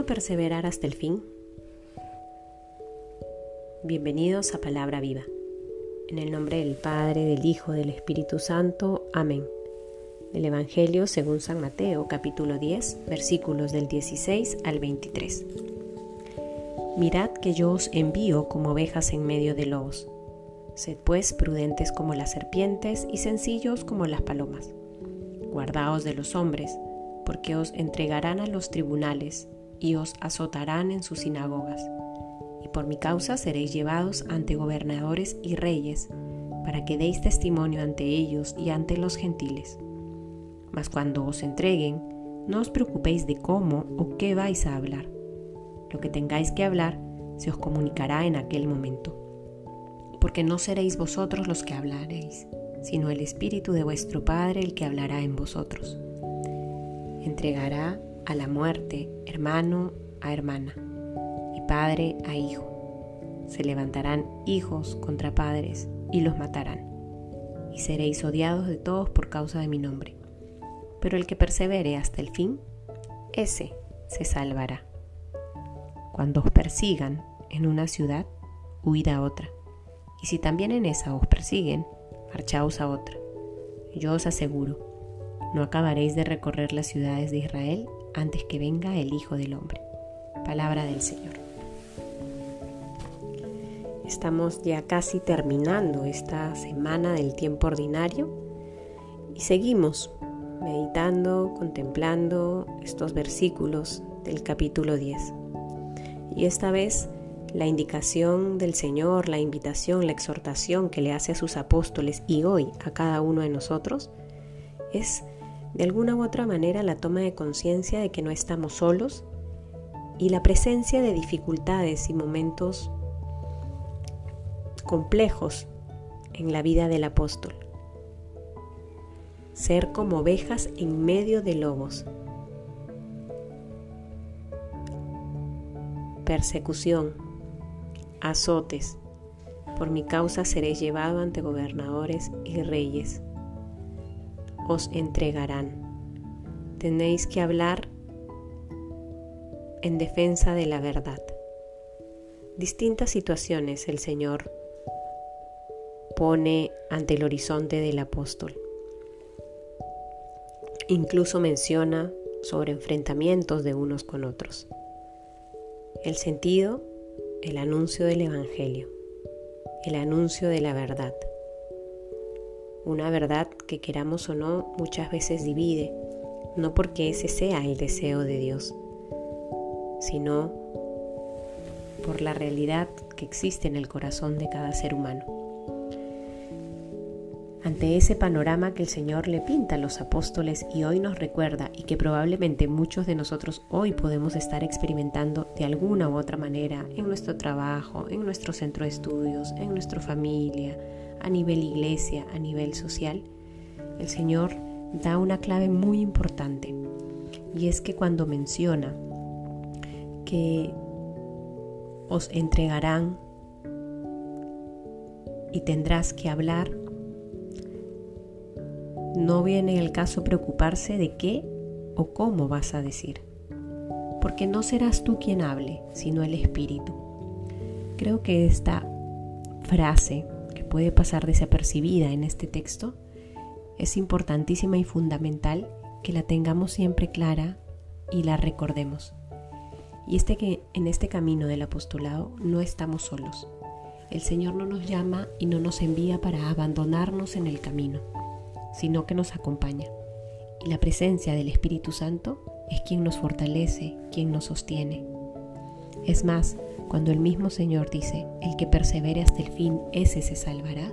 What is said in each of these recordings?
¿Cómo perseverar hasta el fin? Bienvenidos a Palabra Viva. En el nombre del Padre, del Hijo, del Espíritu Santo. Amén. Del Evangelio según San Mateo, capítulo 10, versículos del 16 al 23. Mirad que yo os envío como ovejas en medio de lobos. Sed pues prudentes como las serpientes y sencillos como las palomas. Guardaos de los hombres porque os entregarán a los tribunales y os azotarán en sus sinagogas. Y por mi causa seréis llevados ante gobernadores y reyes, para que deis testimonio ante ellos y ante los gentiles. Mas cuando os entreguen, no os preocupéis de cómo o qué vais a hablar. Lo que tengáis que hablar se os comunicará en aquel momento. Porque no seréis vosotros los que hablaréis, sino el Espíritu de vuestro Padre el que hablará en vosotros entregará a la muerte hermano a hermana y padre a hijo. Se levantarán hijos contra padres y los matarán. Y seréis odiados de todos por causa de mi nombre. Pero el que persevere hasta el fin, ese se salvará. Cuando os persigan en una ciudad, huid a otra. Y si también en esa os persiguen, marchaos a otra. Yo os aseguro no acabaréis de recorrer las ciudades de Israel antes que venga el Hijo del Hombre. Palabra del Señor. Estamos ya casi terminando esta semana del tiempo ordinario y seguimos meditando, contemplando estos versículos del capítulo 10. Y esta vez la indicación del Señor, la invitación, la exhortación que le hace a sus apóstoles y hoy a cada uno de nosotros es de alguna u otra manera la toma de conciencia de que no estamos solos y la presencia de dificultades y momentos complejos en la vida del apóstol. Ser como ovejas en medio de lobos. Persecución, azotes. Por mi causa seré llevado ante gobernadores y reyes os entregarán. Tenéis que hablar en defensa de la verdad. Distintas situaciones el Señor pone ante el horizonte del apóstol. Incluso menciona sobre enfrentamientos de unos con otros. El sentido, el anuncio del Evangelio, el anuncio de la verdad. Una verdad que queramos o no muchas veces divide, no porque ese sea el deseo de Dios, sino por la realidad que existe en el corazón de cada ser humano. Ante ese panorama que el Señor le pinta a los apóstoles y hoy nos recuerda y que probablemente muchos de nosotros hoy podemos estar experimentando de alguna u otra manera en nuestro trabajo, en nuestro centro de estudios, en nuestra familia, a nivel iglesia, a nivel social, el Señor da una clave muy importante. Y es que cuando menciona que os entregarán y tendrás que hablar, no viene el caso preocuparse de qué o cómo vas a decir, porque no serás tú quien hable, sino el Espíritu. Creo que esta frase puede pasar desapercibida en este texto, es importantísima y fundamental que la tengamos siempre clara y la recordemos. Y este que en este camino del apostolado no estamos solos. El Señor no nos llama y no nos envía para abandonarnos en el camino, sino que nos acompaña. Y la presencia del Espíritu Santo es quien nos fortalece, quien nos sostiene. Es más, cuando el mismo Señor dice, el que persevere hasta el fin, ese se salvará,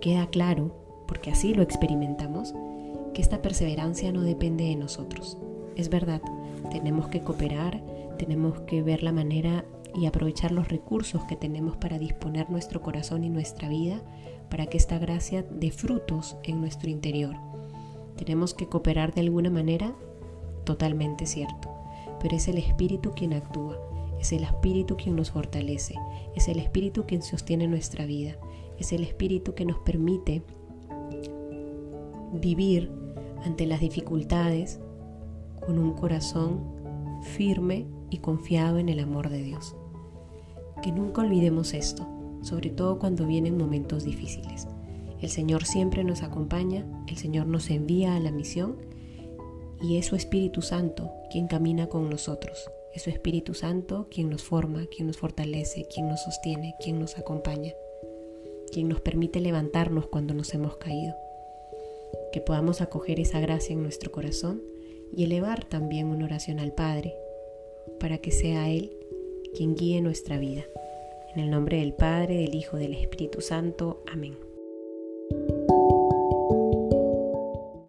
queda claro, porque así lo experimentamos, que esta perseverancia no depende de nosotros. Es verdad, tenemos que cooperar, tenemos que ver la manera y aprovechar los recursos que tenemos para disponer nuestro corazón y nuestra vida para que esta gracia dé frutos en nuestro interior. Tenemos que cooperar de alguna manera, totalmente cierto, pero es el Espíritu quien actúa es el Espíritu quien nos fortalece, es el Espíritu quien sostiene nuestra vida, es el Espíritu que nos permite vivir ante las dificultades con un corazón firme y confiado en el amor de Dios. Que nunca olvidemos esto, sobre todo cuando vienen momentos difíciles. El Señor siempre nos acompaña, el Señor nos envía a la misión y es su Espíritu Santo quien camina con nosotros. Es su Espíritu Santo quien nos forma, quien nos fortalece, quien nos sostiene, quien nos acompaña, quien nos permite levantarnos cuando nos hemos caído. Que podamos acoger esa gracia en nuestro corazón y elevar también una oración al Padre, para que sea Él quien guíe nuestra vida. En el nombre del Padre, del Hijo, del Espíritu Santo. Amén.